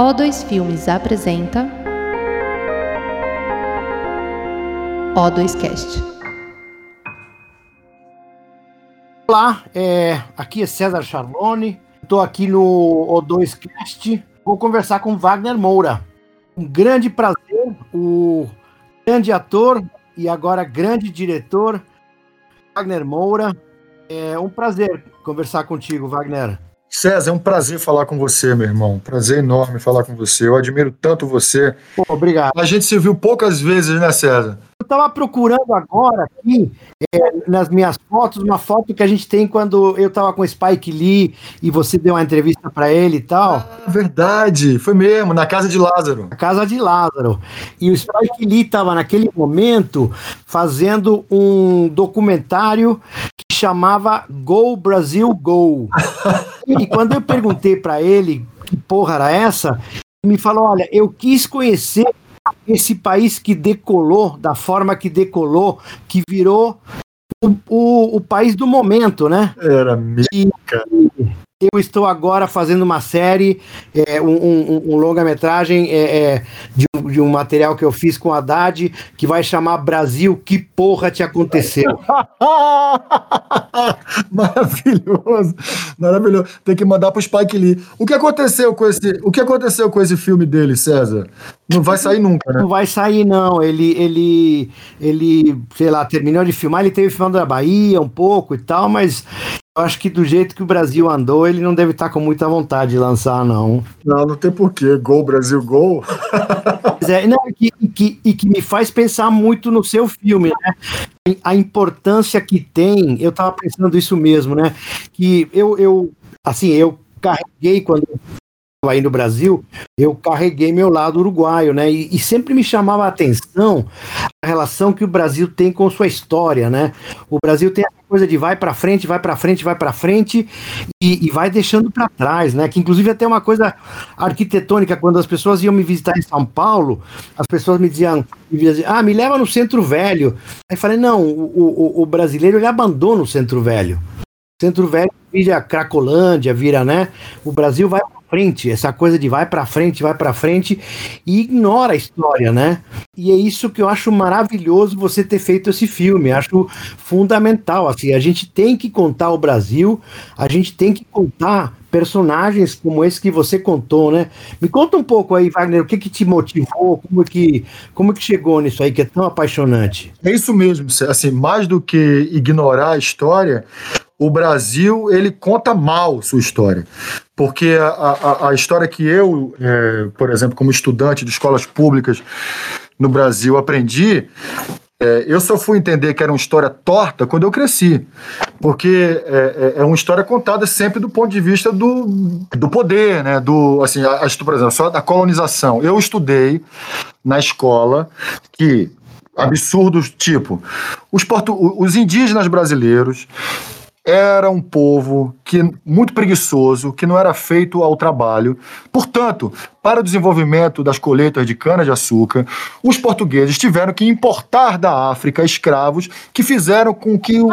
O2 Filmes apresenta O2Cast. Olá, é, aqui é César Charlone, estou aqui no O2Cast, vou conversar com Wagner Moura. Um grande prazer, o grande ator e agora grande diretor, Wagner Moura. É um prazer conversar contigo, Wagner. César, é um prazer falar com você, meu irmão. Prazer enorme falar com você. Eu admiro tanto você. Pô, obrigado. A gente se viu poucas vezes, né, César? Eu estava procurando agora aqui, é, nas minhas fotos, uma foto que a gente tem quando eu estava com o Spike Lee e você deu uma entrevista para ele e tal. Ah, verdade, foi mesmo, na casa de Lázaro. Na casa de Lázaro. E o Spike Lee estava naquele momento fazendo um documentário chamava Go Brasil Go. e quando eu perguntei para ele que porra era essa, ele me falou: olha, eu quis conhecer esse país que decolou da forma que decolou, que virou o, o, o país do momento, né? Era mica. Eu estou agora fazendo uma série, é, um, um, um longa-metragem é, é, de, de, um material que eu fiz com a Haddad, que vai chamar Brasil, que porra te aconteceu? maravilhoso, maravilhoso. Tem que mandar pro Spike Lee. O que aconteceu com esse, o que aconteceu com esse filme dele, César? Não vai sair nunca, né? Não vai sair, não. Ele, ele, ele, sei lá, terminou de filmar, ele teve filmando da Bahia um pouco e tal, mas eu acho que do jeito que o Brasil andou, ele não deve estar com muita vontade de lançar, não. Não, não tem porquê. Gol, Brasil, gol. é, não, e, que, e que me faz pensar muito no seu filme, né? A importância que tem, eu tava pensando isso mesmo, né? Que eu, eu assim, eu carreguei quando aí no Brasil, eu carreguei meu lado uruguaio, né? E, e, sempre me chamava a atenção a relação que o Brasil tem com sua história, né? O Brasil tem essa coisa de vai para frente, vai para frente, vai para frente e, e, vai deixando para trás, né? Que inclusive até uma coisa arquitetônica quando as pessoas iam me visitar em São Paulo, as pessoas me diziam, me diziam ah, me leva no Centro Velho. Aí falei não, o, o, o brasileiro ele abandona o Centro Velho. Centro Velho vira Cracolândia, vira, né? O Brasil vai frente, essa coisa de vai para frente, vai para frente e ignora a história, né? E é isso que eu acho maravilhoso você ter feito esse filme, acho fundamental, assim, a gente tem que contar o Brasil, a gente tem que contar personagens como esse que você contou, né? Me conta um pouco aí, Wagner, o que que te motivou, como que, como que chegou nisso aí que é tão apaixonante? É isso mesmo, assim, mais do que ignorar a história, o Brasil ele conta mal sua história. Porque a, a, a história que eu, é, por exemplo, como estudante de escolas públicas no Brasil, aprendi, é, eu só fui entender que era uma história torta quando eu cresci. Porque é, é, é uma história contada sempre do ponto de vista do, do poder, né? Do, assim, a, a, por exemplo, só da colonização. Eu estudei na escola que absurdos tipo os, portu os indígenas brasileiros era um povo que muito preguiçoso, que não era feito ao trabalho. Portanto, para o desenvolvimento das colheitas de cana-de-açúcar, os portugueses tiveram que importar da África escravos que fizeram com que o.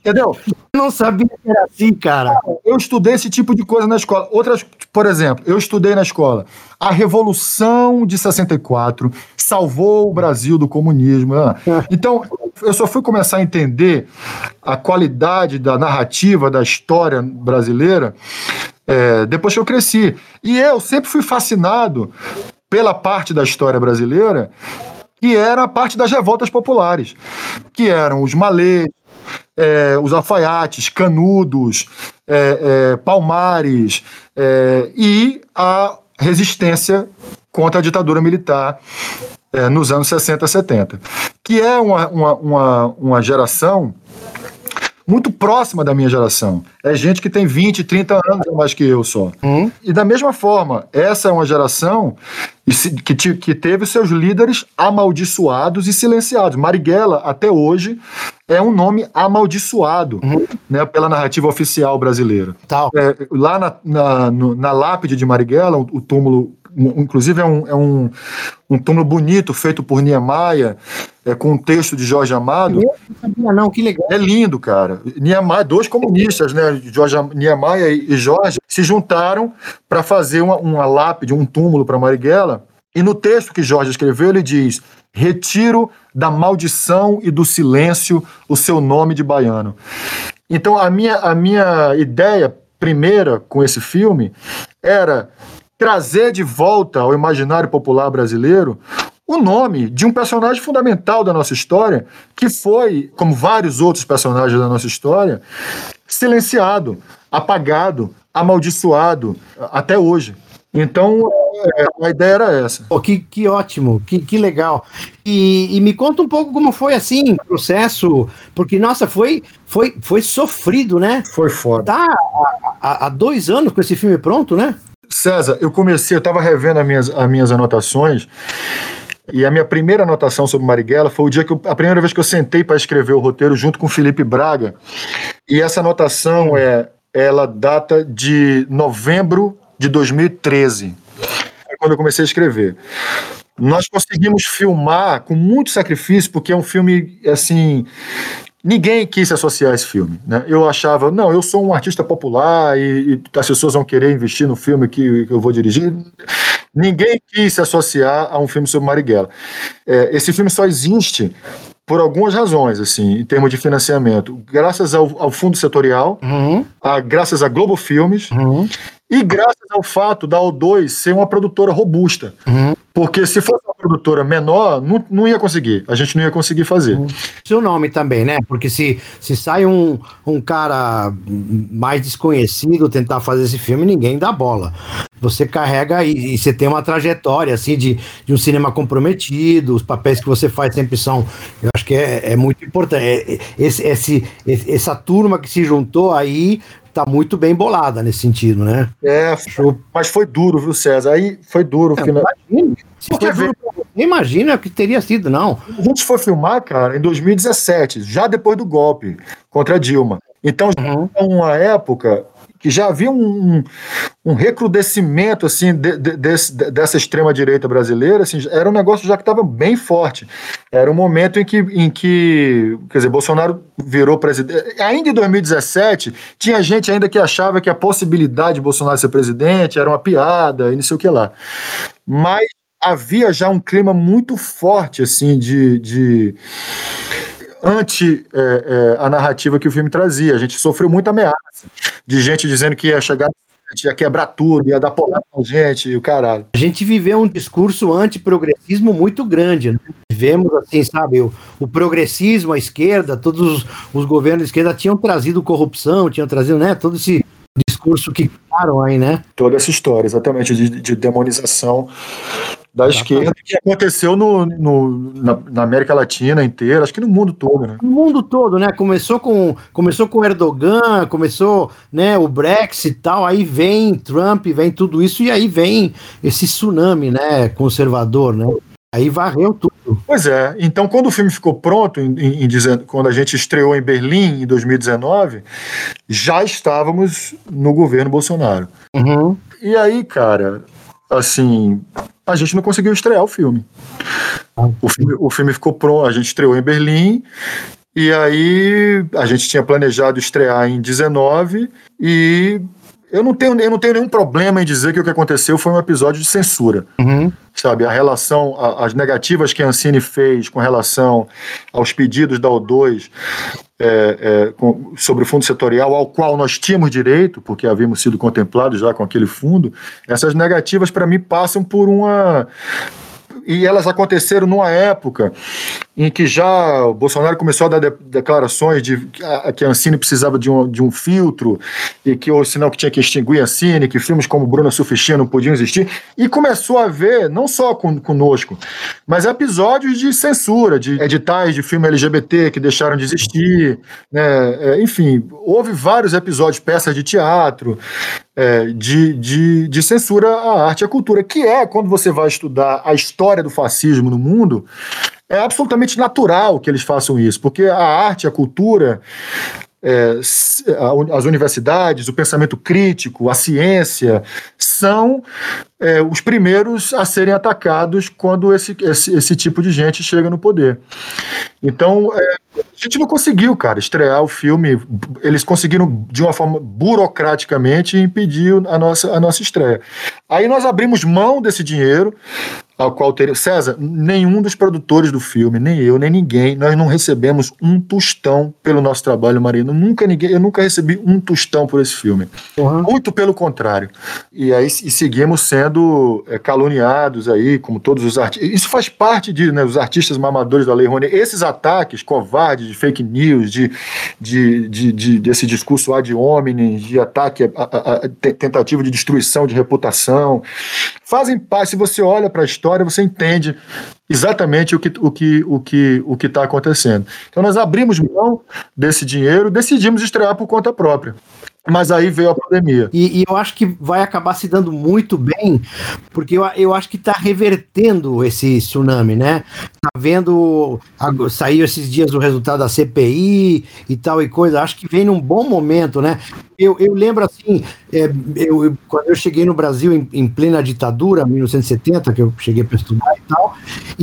entendeu? Eu não sabia que era assim, cara. Eu estudei esse tipo de coisa na escola. Outras, por exemplo, eu estudei na escola. A Revolução de 64 salvou o Brasil do comunismo. Né? Então, eu só fui começar a entender a qualidade da narrativa, da história brasileira é, depois que eu cresci. E eu sempre fui fascinado pela parte da história brasileira que era a parte das revoltas populares, que eram os malês, é, os alfaiates, canudos, é, é, palmares é, e a resistência contra a ditadura militar é, nos anos 60, 70, que é uma, uma, uma, uma geração muito próxima da minha geração. É gente que tem 20, 30 anos a mais que eu só. Uhum. E da mesma forma, essa é uma geração que, que teve seus líderes amaldiçoados e silenciados. Marighella, até hoje, é um nome amaldiçoado uhum. né, pela narrativa oficial brasileira. É, lá na, na, no, na lápide de Marighella, o, o túmulo inclusive é um, é um, um túmulo bonito, feito por Niemeyer, é, com um texto de Jorge Amado. Não, não, que legal. É lindo, cara. Niemeyer, dois comunistas, né? Jorge, Niemeyer e Jorge, se juntaram para fazer uma, uma lápide, um túmulo para Marighella. E no texto que Jorge escreveu, ele diz: Retiro da maldição e do silêncio o seu nome de baiano. Então, a minha, a minha ideia primeira com esse filme era trazer de volta ao imaginário popular brasileiro o nome de um personagem fundamental da nossa história, que foi, como vários outros personagens da nossa história, silenciado, apagado, amaldiçoado até hoje. Então, é, a ideia era essa. Pô, que, que ótimo, que, que legal. E, e, me conta um pouco como foi assim o processo, porque, nossa, foi, foi, foi sofrido, né? Foi foda. Tá há, há dois anos com esse filme pronto, né? César, eu comecei, eu estava revendo as minhas, as minhas anotações. E a minha primeira anotação sobre Marighella foi o dia que eu, a primeira vez que eu sentei para escrever o roteiro junto com Felipe Braga. E essa anotação é, ela data de novembro de 2013, é quando eu comecei a escrever. Nós conseguimos filmar com muito sacrifício, porque é um filme, assim, ninguém quis se associar a esse filme. Né? Eu achava, não, eu sou um artista popular e, e as pessoas vão querer investir no filme que, que, eu vou dirigir. Ninguém quis se associar a um filme sobre Marighella. É, esse filme só existe por algumas razões, assim, em termos de financiamento. Graças ao, ao fundo setorial, uhum. a, graças a Globo Filmes uhum. e graças ao fato da O2 ser uma produtora robusta. Uhum. Porque se fosse uma produtora menor, não, não ia conseguir. A gente não ia conseguir fazer. Seu nome também, né? Porque se, se sai um, um cara mais desconhecido tentar fazer esse filme, ninguém dá bola você carrega e, e, você tem uma trajetória assim de, de um cinema comprometido, os papéis que você faz sempre são, eu acho que é, é muito importante. É, esse, esse, essa turma que se juntou aí tá muito bem bolada nesse sentido, né? É, mas foi duro, viu, César? Aí foi duro. É, final... Imagina, Porque duro, imagina que teria sido, não. A gente foi filmar, cara, em 2017, já depois do golpe contra a Dilma. Então, uhum. uma época que já havia um, um recrudescimento assim de, de, desse, dessa extrema direita brasileira, assim, era um negócio já que estava bem forte. Era um momento em que, em que, quer dizer, Bolsonaro virou presidente. Ainda em 2017, tinha gente ainda que achava que a possibilidade de Bolsonaro ser presidente era uma piada e não sei o que lá. Mas havia já um clima muito forte assim de, de anti é, é, a narrativa que o filme trazia. A gente sofreu muita ameaça de gente dizendo que ia chegar ia quebrar tudo, ia dar porrada com gente e o caralho. A gente viveu um discurso anti-progressismo muito grande, né? Vivemos, assim, sabe, o, o, progressismo, a esquerda, todos os, os, governos de esquerda tinham trazido corrupção, tinham trazido, né, todo esse discurso que criaram aí, né? Toda essa história, exatamente, de, de demonização da esquerda que aconteceu no, no na, na, América Latina inteira, acho que no mundo todo, né? No mundo todo, né? Começou com começou com Erdogan, começou, né, o Brexit e tal, aí vem Trump, vem tudo isso e aí vem esse tsunami, né, conservador, né? Aí varreu tudo. Pois é. Então, quando o filme ficou pronto, em, em, em, quando a gente estreou em Berlim em 2019, já estávamos no governo Bolsonaro. Uhum. E aí, cara, assim, a gente não conseguiu estrear o filme. O filme, o filme ficou pronto, a gente estreou em Berlim, e aí a gente tinha planejado estrear em 19 e eu não tenho, eu não tenho nenhum problema em dizer que o que aconteceu foi um episódio de censura. Uhum. Sabe, a relação, a, as negativas que a Ancine fez com relação aos pedidos da O2 é, é, com, sobre o fundo setorial, ao qual nós tínhamos direito, porque havíamos sido contemplados já com aquele fundo, essas negativas, para mim, passam por uma e elas aconteceram numa época em que já o Bolsonaro começou a dar de, declarações de que a, que a Ancine precisava de um, de um filtro e que o sinal que tinha que extinguir a Ancine, que filmes como Bruna Sufistinha não podiam existir, e começou a ver, não só com, conosco, mas episódios de censura, de editais de filme LGBT que deixaram de existir, né? É, enfim, houve vários episódios, peças de teatro, é, de, de, de censura à arte e à cultura, que é quando você vai estudar a história do fascismo no mundo, é absolutamente natural que eles façam isso, porque a arte, a cultura, é, as universidades, o pensamento crítico, a ciência, são é, os primeiros a serem atacados quando esse, esse, esse, tipo de gente chega no poder. Então, é, a gente não conseguiu, cara, estrear o filme. Eles conseguiram, de uma forma burocraticamente, impedir a nossa, a nossa estreia. Aí nós abrimos mão desse dinheiro, qual teria. César, nenhum dos produtores do filme, nem eu, nem ninguém, nós não recebemos um tostão pelo nosso trabalho, Marino. Nunca ninguém, eu nunca recebi um tostão por esse filme. Uhum. Muito pelo contrário. E aí e seguimos sendo é, caluniados aí, como todos os artistas. Isso faz parte de né, os artistas mamadores da Lei Rouanet. Esses ataques covardes de fake news, de, de, de, de desse discurso ad hominem, de ataque, a, a, a, tentativa de destruição de reputação, fazem parte. Se você olha para a história história, você entende exatamente o que o que o que o que está acontecendo. Então nós abrimos mão desse dinheiro, decidimos estrear por conta própria. Mas aí veio a pandemia. E, e, eu acho que vai acabar se dando muito bem, porque eu, eu acho que está revertendo esse tsunami, né? Tá vendo. Saiu esses dias o resultado da CPI e tal e coisa. Acho que vem num bom momento, né? Eu, eu lembro assim, é, eu, quando eu cheguei no Brasil em, em plena ditadura, 1970, que eu cheguei para estudar e tal,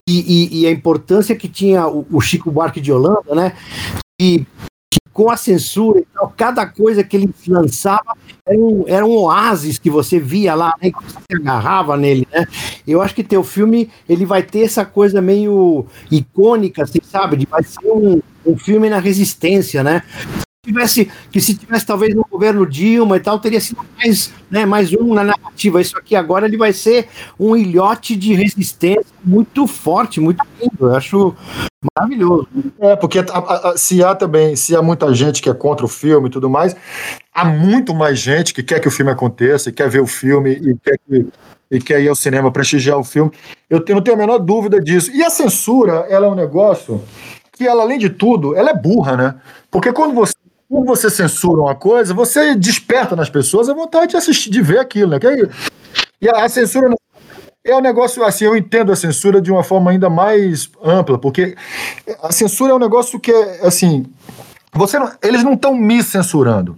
e, e, e, a importância que tinha o, o Chico Buarque de Holanda, né? E com a censura e tal, cada coisa que ele lançava era um, era um oásis que você via lá, né, que você agarrava nele, né? Eu acho que teu filme ele vai ter essa coisa meio icônica, assim, sabe? De vai ser um, um filme na resistência, né? Tivesse que se tivesse talvez no governo Dilma e tal teria sido mais né mais um na narrativa. Isso aqui agora ele vai ser um ilhote de resistência muito forte muito lindo. Eu acho maravilhoso. É porque a, a, se há também se há muita gente que é contra o filme e tudo mais há muito mais gente que quer que o filme aconteça e quer ver o filme e quer que e quer ir ao cinema prestigiar o filme. Eu não tenho a menor dúvida disso. E a censura ela é um negócio que ela além de tudo ela é burra né? Porque quando você quando você censura uma coisa, você desperta nas pessoas a vontade de assistir, de ver aquilo, né? E a censura é um negócio assim, eu entendo a censura de uma forma ainda mais ampla, porque a censura é um negócio que é assim, você não, eles não estão me censurando.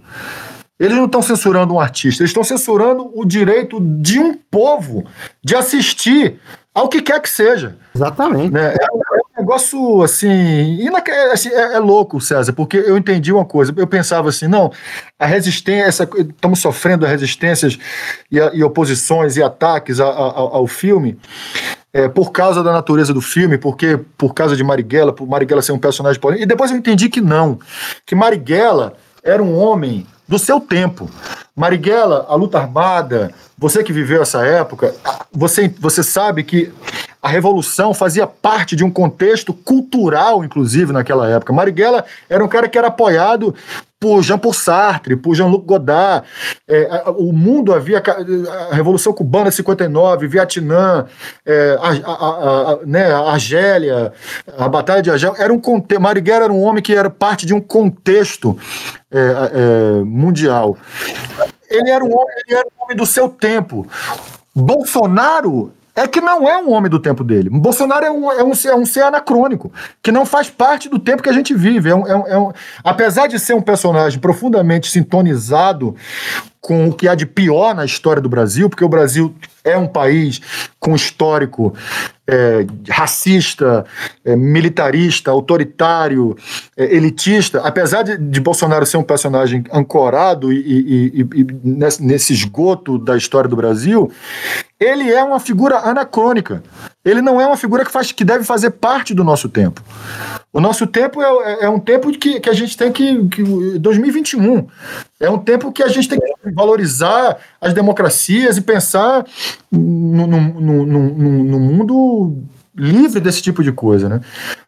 Eles não estão censurando um artista, eles estão censurando o direito de um povo de assistir ao que quer que seja. Exatamente. Né? É, negócio assim, assim é, é, louco, César, porque eu entendi uma coisa. Eu pensava assim, não, a resistência, estamos sofrendo resistências e, e, oposições e ataques a, a, ao filme. É, por causa da natureza do filme, porque por causa de Marighella, por Marighella ser um personagem polêmico. E depois eu entendi que não, que Marighella era um homem do seu tempo. Marighella, a luta armada, você que viveu essa época, você, você sabe que a revolução fazia parte de um contexto cultural, inclusive, naquela época. Marighella era um cara que era apoiado por Jean-Paul Sartre, por Jean-Luc Godard. É, o mundo havia a Revolução Cubana de 59, Vietnã, é, a, a, a, né, a Argélia, a Batalha de Argélia. Era um contexto. Marighella era um homem que era parte de um contexto é, é, mundial. Ele era, um homem, ele era um homem do seu tempo. Bolsonaro é que não é um homem do tempo dele. Bolsonaro é um, é um, é um ser anacrônico, que não faz parte do tempo que a gente vive. É um, é um, é um, apesar de ser um personagem profundamente sintonizado com o que há de pior na história do Brasil, porque o Brasil é um país com histórico é, racista, é, militarista, autoritário, é, elitista. Apesar de, de, Bolsonaro ser um personagem ancorado e, e, e, e nesse, nesse esgoto da história do Brasil, ele é uma figura anacrônica. Ele não é uma figura que, faz, que deve fazer parte do nosso tempo. O nosso tempo é, é, é um tempo que, que a gente tem que, que. 2021. É um tempo que a gente tem que valorizar as democracias e pensar no, mundo livre desse tipo de coisa, né?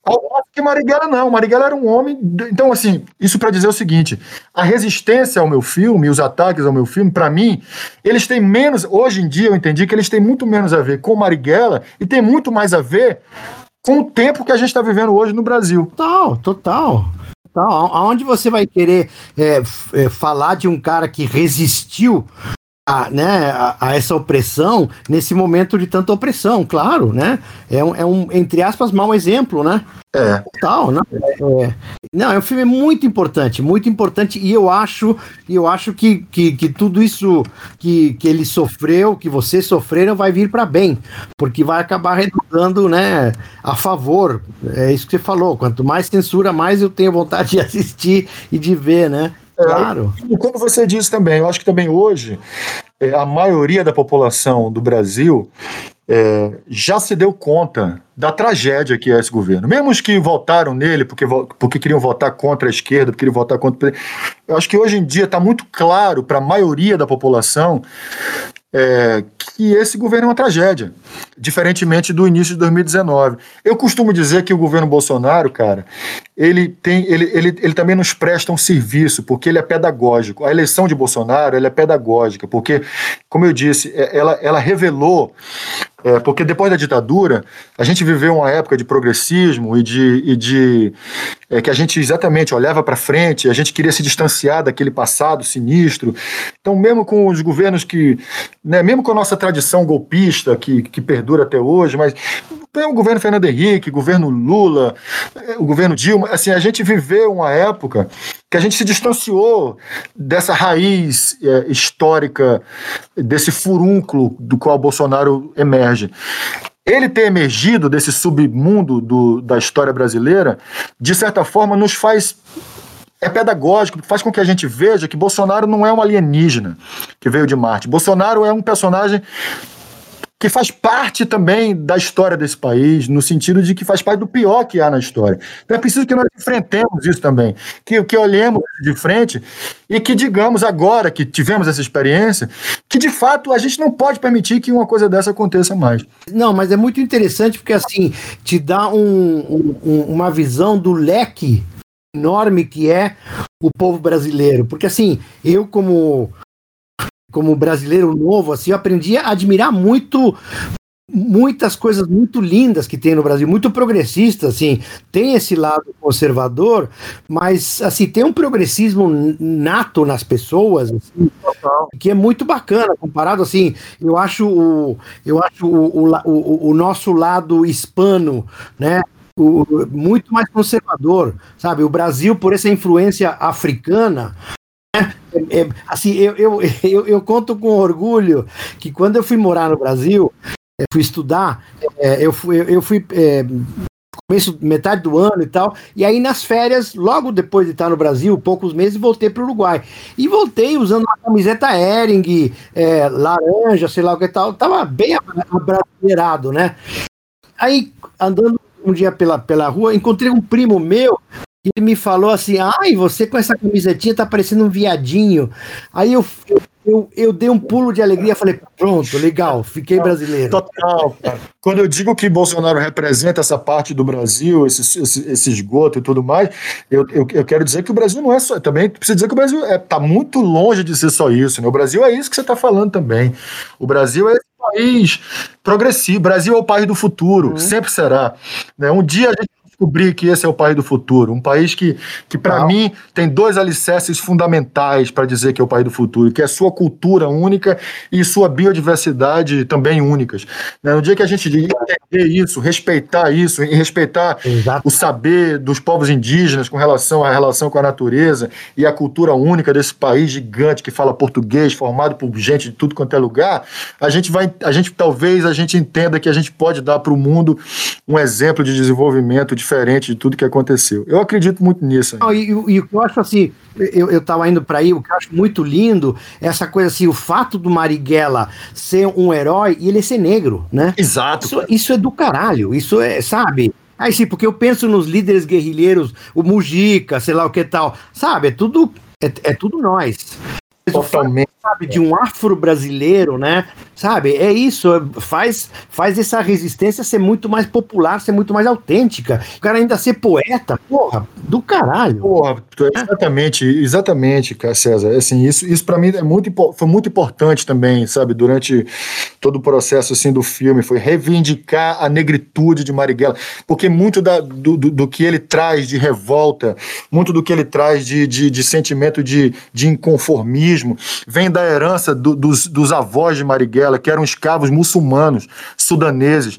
Ao que Marighella não, Marighella era um homem. Então, assim, isso para dizer o seguinte: a resistência ao meu filme, os ataques ao meu filme, para mim, eles têm menos. Hoje em dia eu entendi que eles têm muito menos a ver com Marighella e tem muito mais a ver com o tempo que a gente está vivendo hoje no Brasil. Total, total. Total. Aonde você vai querer é, é, falar de um cara que resistiu a, né, a, a, essa opressão nesse momento de tanta opressão, claro, né? É um, é um entre aspas, mau exemplo, né? É. Tal, né? É, não, é um filme muito importante, muito importante, e eu acho, eu acho que, que, que tudo isso que, que ele sofreu, que vocês sofreram, vai vir para bem, porque vai acabar redundando, né, a favor. É isso que você falou. Quanto mais censura, mais eu tenho vontade de assistir e de ver, né? É, claro. E como você disse também, eu acho que também hoje é, a maioria da população do Brasil é, já se deu conta da tragédia que é esse governo. Mesmo os que votaram nele porque, porque queriam votar contra a esquerda, porque queriam votar contra. Eu acho que hoje em dia está muito claro para a maioria da população é, que esse governo é uma tragédia, diferentemente do início de 2019. Eu costumo dizer que o governo Bolsonaro, cara, ele tem, ele, ele, ele também nos presta um serviço, porque ele é pedagógico. A eleição de Bolsonaro é pedagógica, porque, como eu disse, é, ela, ela revelou é, porque depois da ditadura, a gente viveu uma época de progressismo e de, e de é, que a gente exatamente olhava para frente, a gente queria se distanciar daquele passado sinistro. Então, mesmo com os governos que, né, mesmo com a nossa tradição golpista que, que perdura até hoje, mas tem o governo Fernando Henrique, governo Lula, é, o governo Dilma, assim, a gente viveu uma época que a gente se distanciou dessa raiz é, histórica, desse furúnculo do qual Bolsonaro emerge. Ele ter emergido desse submundo do, da história brasileira, de certa forma, nos faz é pedagógico, faz com que a gente veja que Bolsonaro não é um alienígena que veio de Marte. Bolsonaro é um personagem que faz parte também da história desse país, no sentido de que faz parte do pior que há na história. Então é preciso que nós enfrentemos isso também, que, que olhemos de frente e que digamos agora que tivemos essa experiência, que de fato a gente não pode permitir que uma coisa dessa aconteça mais. Não, mas é muito interessante porque assim te dá um, um, uma visão do leque enorme que é o povo brasileiro, porque assim eu como como brasileiro novo, assim, eu aprendi a admirar muito muitas coisas muito lindas que tem no Brasil, muito progressista, assim, tem esse lado conservador, mas assim tem um progressismo nato nas pessoas, assim, que é muito bacana comparado assim. Eu acho o, eu acho o, o, o, o nosso lado hispano, né? O, muito mais conservador, sabe? O Brasil, por essa influência africana, é, assim, eu, eu, eu, eu, conto com orgulho que quando eu fui morar no Brasil, eu fui estudar, é, eu fui, eu fui é, começo, metade do ano e tal, e aí nas férias, logo depois de estar no Brasil, poucos meses, voltei para o Uruguai. E voltei usando uma camiseta Ering, é, laranja, sei lá o que tal, tava bem abrasileirado, né? Aí, andando um dia pela, pela rua, encontrei um primo meu ele me falou assim: ai, você com essa camisetinha tá parecendo um viadinho. Aí eu, eu, eu dei um pulo de alegria, falei: pronto, legal, fiquei brasileiro. Total, cara. Quando eu digo que Bolsonaro representa essa parte do Brasil, esse, esse, esse esgoto e tudo mais, eu, eu, eu, quero dizer que o Brasil não é só. Também precisa dizer que o Brasil é, tá muito longe de ser só isso. Né? O Brasil é isso que você está falando também. O Brasil é país progressivo. O Brasil é o país do futuro, uhum. sempre será. Né? Um dia a gente descobrir que esse é o país do futuro. Um país que, que para mim, tem dois alicerces fundamentais para dizer que é o país do futuro, que é sua cultura única e sua biodiversidade também únicas. Né? No dia que a gente entender isso, respeitar isso, e respeitar Exato. o saber dos povos indígenas com relação à relação com a natureza e a cultura única desse país gigante que fala português, formado por gente de tudo quanto é lugar, a gente vai, a gente talvez a gente entenda que a gente pode dar para o mundo um exemplo de desenvolvimento diferente diferente de tudo que aconteceu. Eu acredito muito nisso. Não, e, e, o que eu acho assim, eu, eu tava indo para aí, o que eu acho muito lindo é essa coisa assim, o fato do Marighella ser um herói e ele ser negro, né? Exato. Isso, isso é do caralho, isso é, sabe? Aí sim, porque eu penso nos líderes guerrilheiros, o Mujica, sei lá o que tal, sabe? É tudo, é, é tudo nós. Totalmente. Sabe, de um afro-brasileiro, né? Sabe? É isso. Faz, faz essa resistência ser muito mais popular, ser muito mais autêntica. O cara ainda ser poeta, porra, do caralho. Porra, exatamente, exatamente, César. Assim, isso, isso para mim é muito, foi muito importante também, sabe? Durante todo o processo assim, do filme, foi reivindicar a negritude de Marighella. Porque muito da, do, do, do que ele traz de revolta, muito do que ele traz de, de, de sentimento de, de inconformismo vem da herança do, dos, dos avós de Marighella, que eram escravos muçulmanos, sudaneses,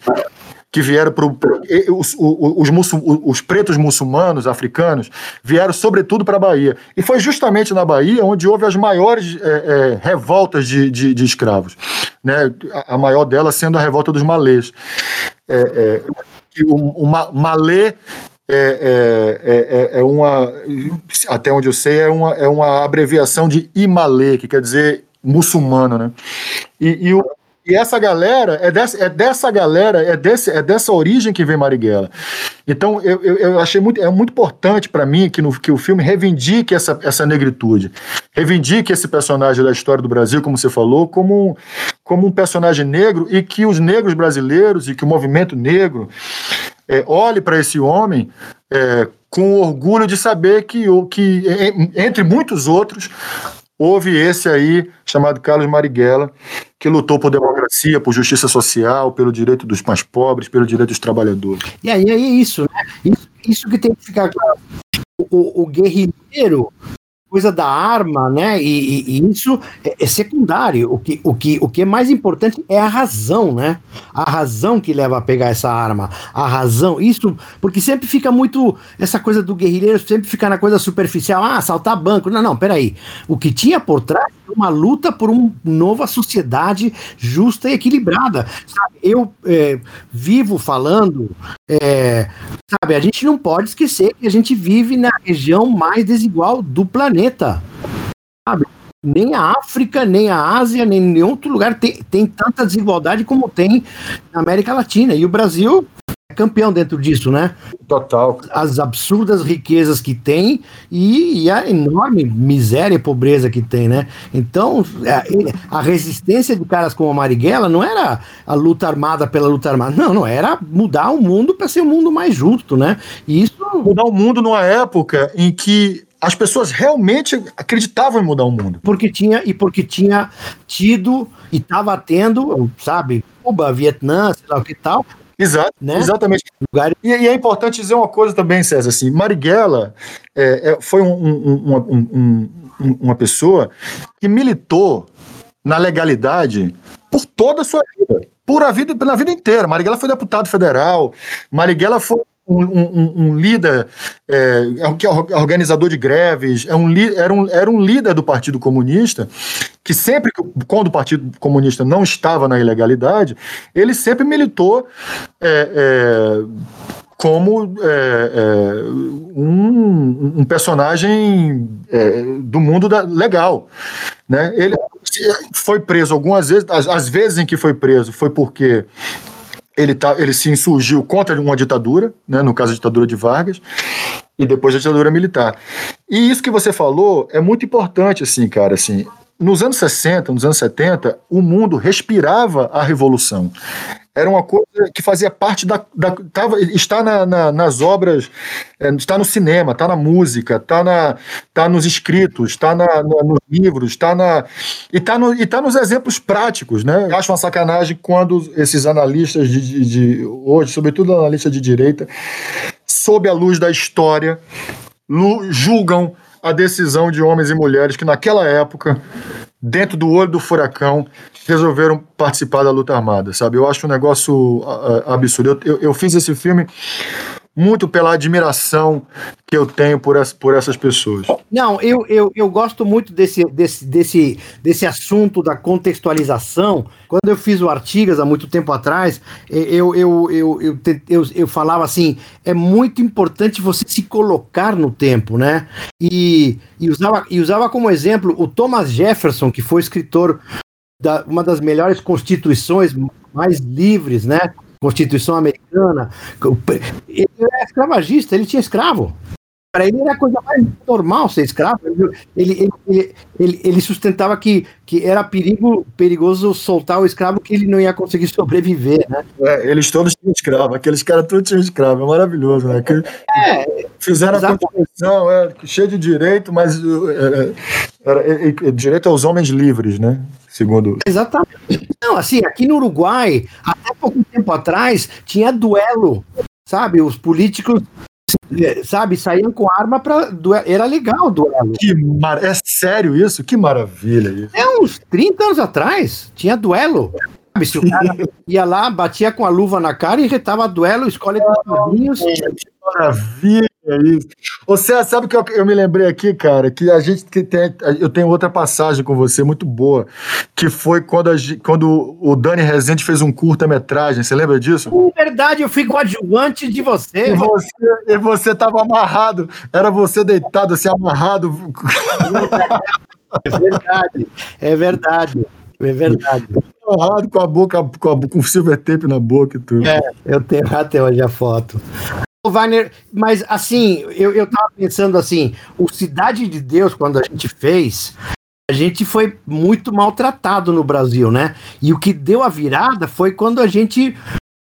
que vieram para os, os, os, os, pretos muçulmanos africanos vieram sobretudo para a Bahia. E foi justamente na Bahia onde houve as maiores é, é, revoltas de, de, de, escravos. Né? A, maior delas sendo a revolta dos malês. É, é o, o malê é, é, é, é, uma, até onde eu sei, é uma, é uma abreviação de Imalê, que quer dizer muçulmano, né? E, e o, e essa galera, é dessa, é dessa galera, é, desse, é dessa origem que vem Marighella. Então, eu, eu, eu achei muito, é muito importante para mim que, no, que o filme reivindique essa, essa negritude. Reivindique esse personagem da história do Brasil, como você falou, como, como um personagem negro e que os negros brasileiros e que o movimento negro é, olhe para esse homem é, com orgulho de saber que, que, entre muitos outros, houve esse aí, chamado Carlos Marighella, que lutou por democracia, por justiça social, pelo direito dos mais pobres, pelo direito dos trabalhadores. E aí é isso, né? Isso, isso que tem que ficar claro. O, o guerrilheiro coisa da arma, né? E, e, e isso é, é, secundário. O que, o, que, o que é mais importante é a razão, né? A razão que leva a pegar essa arma. A razão. Isso, porque sempre fica muito. Essa coisa do guerrilheiro sempre fica na coisa superficial. Ah, assaltar banco. Não, não, peraí. O que tinha por trás uma luta por uma nova sociedade justa e equilibrada. Sabe, eu é, vivo falando, é, sabe, a gente não pode esquecer que a gente vive na região mais desigual do planeta. Sabe? Nem a África, nem a Ásia, nem nenhum outro lugar tem, tem tanta desigualdade como tem na América Latina. E o Brasil campeão dentro disso, né? Total. As absurdas riquezas que tem e, e, a enorme miséria e pobreza que tem, né? Então, a, a, resistência de caras como a Marighella não era a luta armada pela luta armada, não, não, era mudar o mundo para ser um mundo mais justo, né? E isso... Mudar o mundo numa época em que as pessoas realmente acreditavam em mudar o mundo. Porque tinha, e porque tinha tido e estava tendo, sabe, Cuba, Vietnã, sei lá o que tal, Exato, né? Exatamente. E, e, é importante dizer uma coisa também, César, assim, Marighella é, é, foi um, um, um, uma pessoa que militou na legalidade por toda a sua vida, por a vida, pela vida inteira. Marighella foi deputado federal, Marighella foi um, um, um, líder, é, é, é organizador de greves, é um, era, um, era um líder do Partido Comunista, que sempre, quando o Partido Comunista não estava na ilegalidade, ele sempre militou é, é, como é, é, um, um, personagem do mundo da, legal. Né? Ele foi preso algumas vezes, as, as vezes em que foi preso foi porque ele, tá, ele se insurgiu contra uma ditadura, né, no caso a ditadura de Vargas, e depois a ditadura militar. E isso que você falou é muito importante, assim, cara, assim, nos anos 60, nos anos 70, o mundo respirava a revolução era uma coisa que fazia parte da. da tava, está na, na, nas obras, é, está no cinema, está na música, está na, tá nos escritos, está na, na, nos livros, está na. E está no, e tá nos exemplos práticos, né? Eu acho uma sacanagem quando esses analistas de, de, de hoje, sobretudo analistas de direita, sob a luz da história, julgam a decisão de homens e mulheres que naquela época, dentro do olho do furacão, resolveram participar da luta armada, sabe? Eu acho um negócio uh, absurdo. Eu, eu, eu, fiz esse filme muito pela admiração que eu tenho por, as, por essas pessoas. Não, eu, eu, eu gosto muito desse, desse, desse, desse assunto da contextualização. Quando eu fiz o Artigas há muito tempo atrás, eu, eu, eu, eu, eu, eu falava assim: é muito importante você se colocar no tempo, né? E, e, usava, e usava como exemplo o Thomas Jefferson, que foi escritor da uma das melhores constituições mais livres, né? Constituição americana. Ele era escravagista, ele tinha escravo. Para ele era a coisa mais normal ser escravo. Ele, ele, ele, ele, sustentava que, que era perigo, perigoso soltar o escravo que ele não ia conseguir sobreviver, né? É, eles todos tinham escravo, aqueles caras todos tinham escravo, é maravilhoso, né? Que, é, fizeram exatamente. a Constituição, é, cheio de direito, mas é, era, direito aos homens livres, né? Segundo. Exatamente. Não, assim, aqui no Uruguai, até pouco tempo atrás, tinha duelo, sabe? Os políticos é, sabe, saíam com arma para Era legal o duelo. Que mar... É sério isso? Que maravilha isso. É uns 30 anos atrás, tinha duelo. Sabe, se o cara ia lá, batia com a luva na cara e retava duelo, escolhe caminhos. Que maravilha isso. Você sabe que eu, eu, me lembrei aqui, cara, que a gente tem, eu tenho outra passagem com você muito boa, que foi quando, a, quando o Dani Rezende fez um curta-metragem. Você lembra disso? É verdade, eu fui coadjuvante de você. E você, e você tava amarrado, era você deitado assim, amarrado. É verdade, é verdade. É verdade. Amarrado com a boca, com, a, com silver tape na boca e tudo. É, eu tenho até hoje a foto. Wagner, mas assim, eu, eu tava pensando assim, o Cidade de Deus, quando a gente fez, a gente foi muito maltratado no Brasil, né? E o que deu a virada foi quando a gente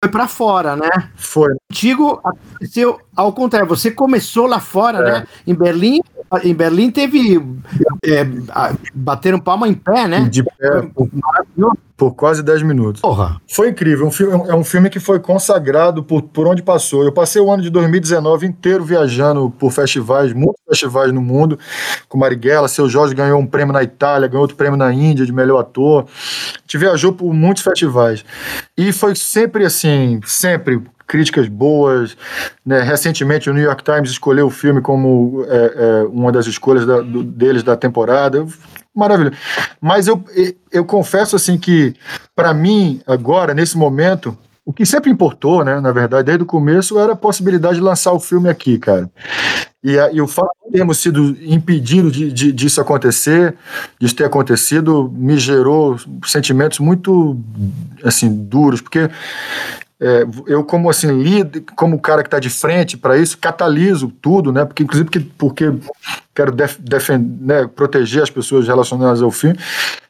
foi para fora, né? Foi. Contigo aconteceu ao contrário, você começou lá fora, é. né? Em Berlim, em Berlim teve é, bateram palma em pé, né? De pé. Por quase 10 minutos. Porra. Foi incrível. Um filme, é um filme que foi consagrado por, por onde passou. Eu passei o ano de 2019 inteiro viajando por festivais, muitos festivais no mundo, com Marighella. Seu Jorge ganhou um prêmio na Itália, ganhou outro prêmio na Índia de melhor ator. A gente viajou por muitos festivais. E foi sempre assim, sempre críticas boas. Né? Recentemente, o New York Times escolheu o filme como é, é, uma das escolhas da, do, deles da temporada. Maravilha. Mas eu, eu confesso assim que, para mim, agora, nesse momento, o que sempre importou, né, na verdade, desde o começo, era a possibilidade de lançar o filme aqui, cara. E, a, e o fato de termos sido impedidos de, de, disso acontecer, disso ter acontecido, me gerou sentimentos muito, assim, duros, porque é, eu como assim líder, como cara que está de frente para isso, cataliso tudo, né? Porque inclusive porque, porque quero def, defender, né, proteger as pessoas relacionadas ao filme.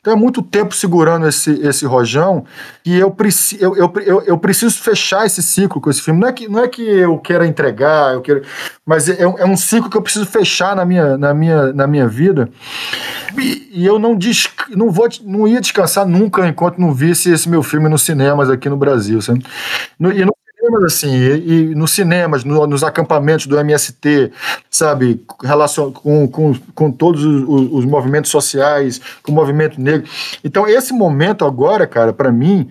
Então é muito tempo segurando esse, esse rojão e eu, preci, eu, eu, eu, eu, preciso fechar esse ciclo com esse filme. Não é que, não é que eu queira entregar, eu quero, mas é, é um ciclo que eu preciso fechar na minha, na minha, na minha vida. E, e eu não, não, vou, não ia descansar nunca enquanto não visse esse meu filme nos cinemas aqui no Brasil. Sabe? No, e no cinemas, assim, e, e nos cinemas, no, nos acampamentos do MST, sabe, relacion, com, com, com todos os, os, movimentos sociais, com o movimento negro. Então, esse momento agora, cara, para mim,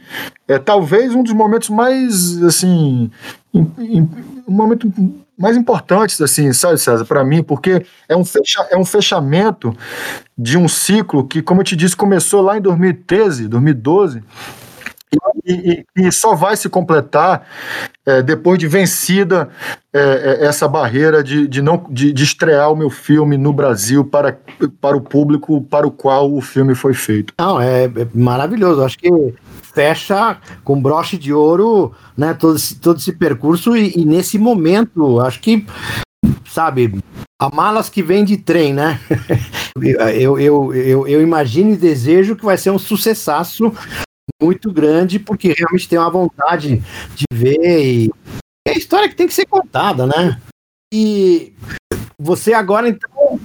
é talvez um dos momentos mais, assim, um momento mais importantes, assim, sabe, César, para mim, porque é um, fecha, é um fechamento de um ciclo que, como eu te disse, começou lá em 2013, 2012, e, e, e, só vai se completar é, depois de vencida é, é, essa barreira de, de, não, de, de, estrear o meu filme no Brasil para, para o público para o qual o filme foi feito. Não, é, é maravilhoso. Acho que fecha com broche de ouro né, todo, esse, todo esse percurso e, e nesse momento, acho que, sabe, a malas que vem de trem, né? eu, eu, eu, eu imagino e desejo que vai ser um sucessaço muito grande, porque realmente tem uma vontade de ver e é a história que tem que ser contada, né? E você agora, então,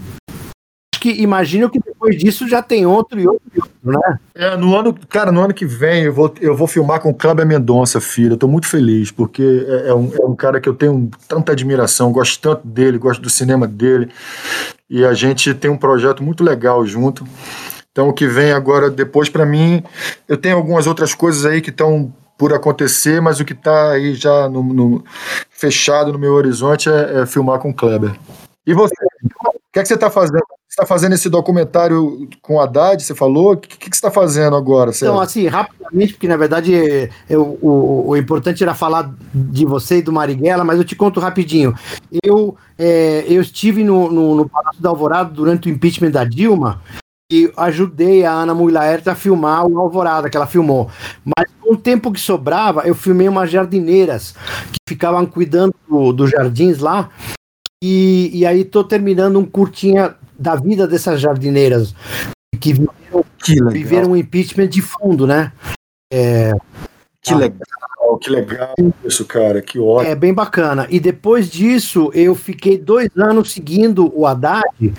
acho que imagino que depois disso já tem outro e outro e outro, né? É, no ano, cara, no ano que vem eu vou, eu vou filmar com o Kleber Mendonça, filho. Eu tô muito feliz, porque é, é, um, é um cara que eu tenho tanta admiração, gosto tanto dele, gosto do cinema dele. E a gente tem um projeto muito legal junto. Então, o que vem agora depois para mim, eu tenho algumas outras coisas aí que estão por acontecer, mas o que está aí já no, no, fechado no meu horizonte é, é, filmar com o Kleber. E você? O que, é que você está fazendo? Você está fazendo esse documentário com o Haddad, você falou? O que, que, você está fazendo agora? Sérgio? Então, assim, rapidamente, porque na verdade eu, o, o, importante era falar de você e do Marighella, mas eu te conto rapidinho. Eu, é, eu estive no, no, no Palácio da Alvorada durante o impeachment da Dilma e ajudei a Ana Mulaerte a filmar o Alvorada, que ela filmou. Mas com o tempo que sobrava, eu filmei umas jardineiras que ficavam cuidando dos do jardins lá. E, e aí tô terminando um curtinha da vida dessas jardineiras que viveram, que viveram um impeachment de fundo, né? É, que legal, que legal isso, cara, que ótimo. É bem bacana. E depois disso, eu fiquei dois anos seguindo o Haddad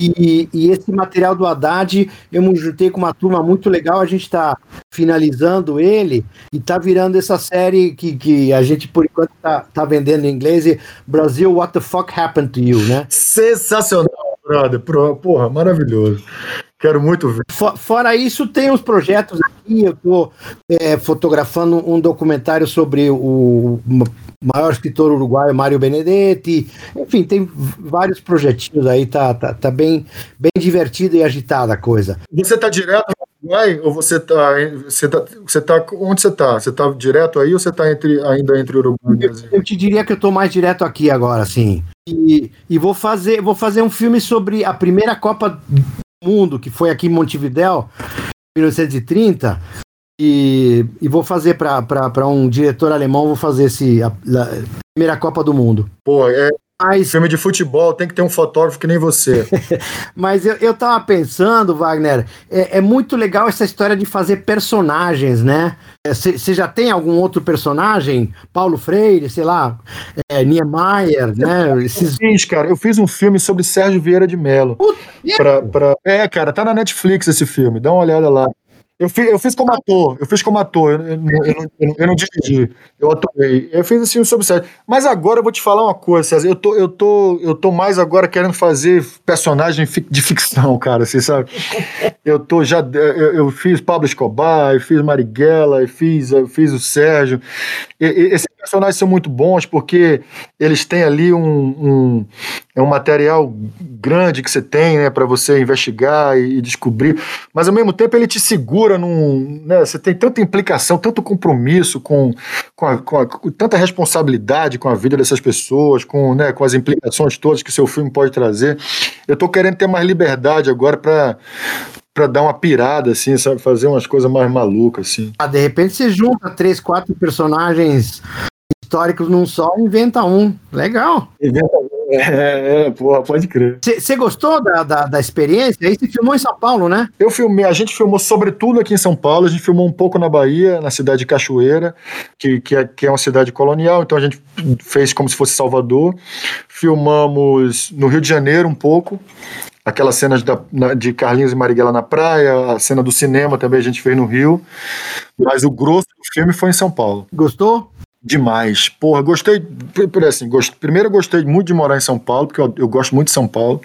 E, e, esse material do Haddad, eu me juntei com uma turma muito legal, a gente está finalizando ele e está virando essa série que, que a gente, por enquanto, está tá vendendo em inglês, Brasil, What the Fuck Happened to You, né? Sensacional, brother. Porra, maravilhoso. Quero muito ver. Fora isso, tem os projetos aqui. Eu estou é, fotografando um documentário sobre o maior escritor uruguaio Mário Benedetti. Enfim, tem vários projetinhos aí, tá, tá, tá bem, bem divertida e agitada a coisa. Você tá direto no Uruguai ou você tá, você tá, você tá onde você tá? Você tá direto aí ou você tá entre, ainda entre Uruguai e Brasil? Eu, eu te diria que eu tô mais direto aqui agora, sim. E, e vou fazer vou fazer um filme sobre a primeira Copa do Mundo que foi aqui em Montevidéu, 1930, e, e vou fazer para um diretor alemão, vou fazer esse a, a, primeira Copa do Mundo. Pô, é. Mas, filme de futebol tem que ter um fotógrafo que nem você. Mas eu, eu tava pensando, Wagner, é, é muito legal essa história de fazer personagens, né? Você é, já tem algum outro personagem? Paulo Freire, sei lá, é, Niemeyer, né? Esses... Eu fiz, cara, eu fiz um filme sobre Sérgio Vieira de Mello. Pra, pra... É, cara, tá na Netflix esse filme, dá uma olhada lá. Eu fiz, eu fiz como ator, eu fiz como ator, eu, eu, eu, eu, eu não dirigi, eu atuei. Eu fiz assim sobre série. Mas agora eu vou te falar uma coisa, César. Eu tô, eu tô, eu tô mais agora querendo fazer personagem de ficção, cara, você sabe? Eu tô já. Eu, fiz Pablo Escobar, eu fiz Marighella, eu fiz, eu fiz o Sérgio. E, e, esses personagens são muito bons porque eles têm ali um, um, é um material grande que você tem, né, para você investigar e, e descobrir. Mas ao mesmo tempo ele te segura num. Né, você tem tanta implicação, tanto compromisso com, com, a, com, a, com, tanta responsabilidade com a vida dessas pessoas, com, né, com as implicações todas que seu filme pode trazer. Eu estou querendo ter mais liberdade agora para para dar uma pirada, assim, sabe? Fazer umas coisas mais malucas, assim. Ah, de repente você junta três, quatro personagens históricos num só inventa um. Legal. Inventa um. É, é, porra, pode crer. Você gostou da, da, da, experiência? Aí você filmou em São Paulo, né? Eu filmei, a gente filmou sobretudo aqui em São Paulo, a gente filmou um pouco na Bahia, na cidade de Cachoeira, que, que, é, que é uma cidade colonial, então a gente fez como se fosse Salvador. Filmamos no Rio de Janeiro um pouco, aquelas cenas da, de Carlinhos e Marighella na praia, a cena do cinema também a gente fez no Rio, mas o grosso do filme foi em São Paulo. Gostou? Demais. Porra, gostei. Assim, gost, primeiro eu gostei muito de morar em São Paulo, porque eu, eu gosto muito de São Paulo.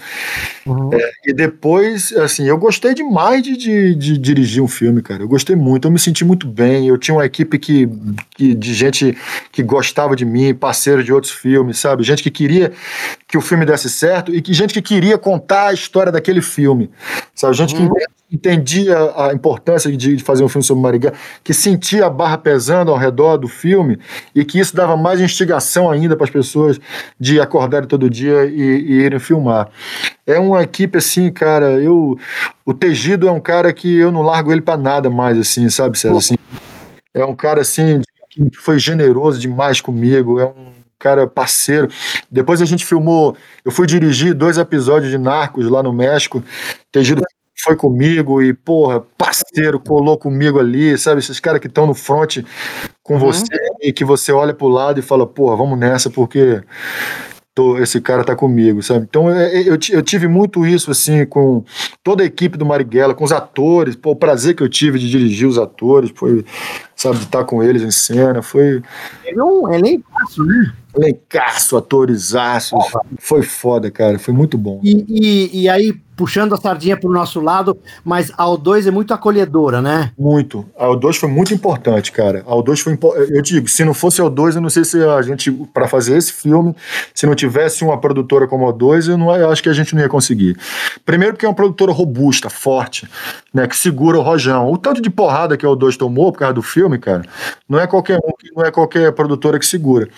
Uhum. É, e depois, assim, eu gostei demais de, de, de, dirigir um filme, cara. Eu gostei muito, eu me senti muito bem. Eu tinha uma equipe que, que, de gente que gostava de mim, parceiro de outros filmes, sabe? Gente que queria que o filme desse certo e que gente que queria contar a história daquele filme, sabe? Gente uhum. que entendia a importância de, fazer um filme sobre Marighella, que sentia a barra pesando ao redor do filme e que isso dava mais instigação ainda para as pessoas de acordarem todo dia e, e, irem filmar. É uma equipe assim, cara, eu o Tegido é um cara que eu não largo ele para nada mais assim, sabe, César? Assim, é um cara assim que foi generoso demais comigo, é um cara parceiro. Depois a gente filmou, eu fui dirigir dois episódios de Narcos lá no México. Tegido foi comigo e, porra, parceiro, colou comigo ali, sabe? Esses caras que estão no front com uhum. você e que você olha pro lado e fala, porra, vamos nessa, porque esse cara tá comigo, sabe? Então é, é, eu, eu tive muito isso, assim, com toda a equipe do Marighella, com os atores, pô, o prazer que eu tive de dirigir os atores, foi, sabe, de estar com eles em cena, foi... É um elencaço, né? Elencaço, atorizaço, foi foda, cara, foi muito bom. E, e, e aí, puxando a sardinha para o nosso lado, mas a O2 é muito acolhedora, né? Muito. A O2 foi muito importante, cara. A O2 foi Eu digo, se não fosse a O2, eu não sei se a gente, para fazer esse filme, se não tivesse uma produtora como a O2, eu, não, eu acho que a gente não ia conseguir. Primeiro, porque é uma produtora robusta, forte, né, que segura o rojão. O tanto de porrada que a O2 tomou por causa do filme, cara, não é qualquer um, não é qualquer produtora que segura.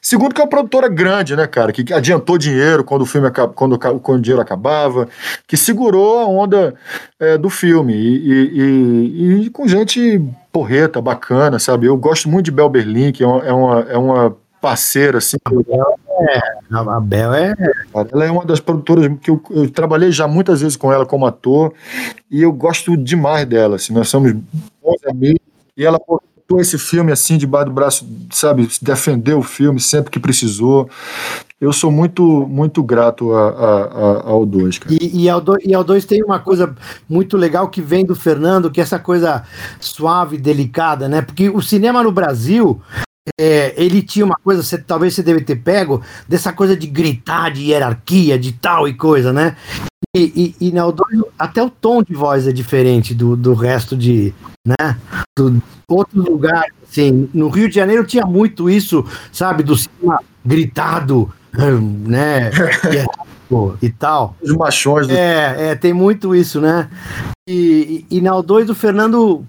Segundo, que é uma produtora grande, né, cara, que adiantou dinheiro quando o filme quando, quando o dinheiro acabava, que segurou a onda é, do filme e, e, e, com gente porreta, bacana, sabe? Eu gosto muito de Bel Berlin, que é uma, é uma, é uma parceira, assim. A Bel é, a Bel é... Ela é uma das produtoras que eu, eu, trabalhei já muitas vezes com ela como ator e eu gosto demais dela, assim, nós somos bons amigos e ela botou esse filme assim debaixo do braço, sabe, defendeu o filme sempre que precisou. Eu sou muito, muito grato a, a, a, ao 2. E, e, ao 2 e ao dois tem uma coisa muito legal que vem do Fernando, que é essa coisa suave, delicada, né? Porque o cinema no Brasil, é, ele tinha uma coisa, você, talvez você deve ter pego, dessa coisa de gritar, de hierarquia, de tal e coisa, né? E, e, e na O2, até o tom de voz é diferente do, do resto de, né? Do outro lugar, assim, no Rio de Janeiro tinha muito isso, sabe, do cinema gritado, né? e, e tal. Os machões. Do... É, é, tem muito isso, né? E, e, e na O2 o Fernando,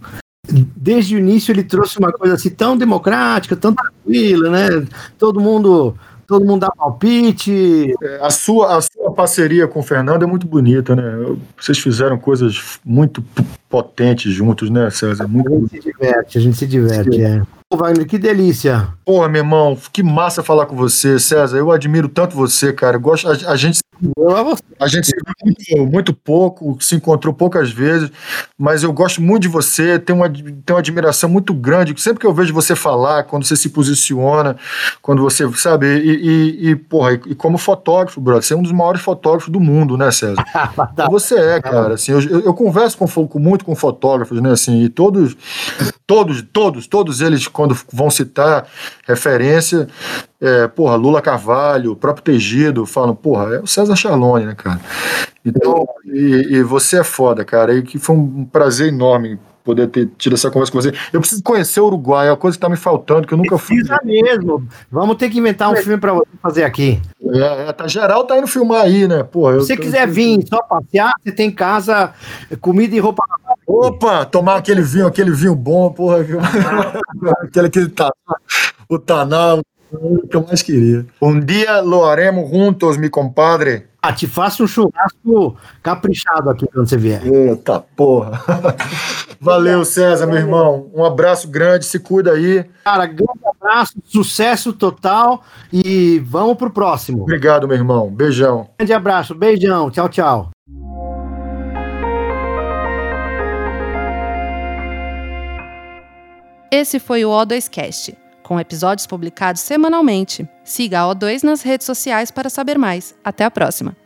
desde o início, ele trouxe uma coisa assim tão democrática, tão tranquila, né? Todo mundo todo mundo dá palpite. É, a, sua, a sua parceria com o Fernando é muito bonita, né? Vocês fizeram coisas muito potentes juntos, né, César? Muito... A gente se diverte, a gente se diverte, é. Wagner, que delícia. Porra, meu irmão, que massa falar com você, César. Eu admiro tanto você, cara. Gosto, a, a gente a gente se viu muito, muito, pouco, se encontrou poucas vezes, mas eu gosto muito de você, tenho uma, tenho uma admiração muito grande. Sempre que eu vejo você falar, quando você se posiciona, quando você, sabe, e, e, e porra, e, e, como fotógrafo, brother, você é um dos maiores fotógrafos do mundo, né, César? Tá. você é, cara. Assim, eu, eu, converso com, com, muito com fotógrafos, né, assim, e todos, todos, todos, todos eles, quando vão citar referência, é, porra, Lula Carvalho, o próprio Tegido, falam, porra, é o César Charlone, né, cara? Então, e, e, você é foda, cara, e que foi um prazer enorme poder ter tido essa conversa com você. Eu preciso conhecer o Uruguai, é uma coisa que tá me faltando, que eu nunca fui. Precisa mesmo. Vamos ter que inventar um é. filme para você fazer aqui. É, é, tá geral tá indo filmar aí, né? Porra, Se você quiser vir só passear, você tem casa, comida e roupa. Opa, tomar aquele vinho, aquele vinho bom, porra. aquele que tá o Tanal, o que eu mais queria. Um dia lo haremos juntos, mi compadre. Ah, te faço um churrasco caprichado aqui quando você vier. Eita porra. Valeu, César, meu irmão. Um abraço grande, se cuida aí. Cara, grande abraço, sucesso total e vamos pro próximo. Obrigado, meu irmão. Beijão. Grande abraço, beijão. Tchau, tchau. Esse foi o O2Cast com episódios publicados semanalmente. Siga a O2 nas redes sociais para saber mais. Até a próxima!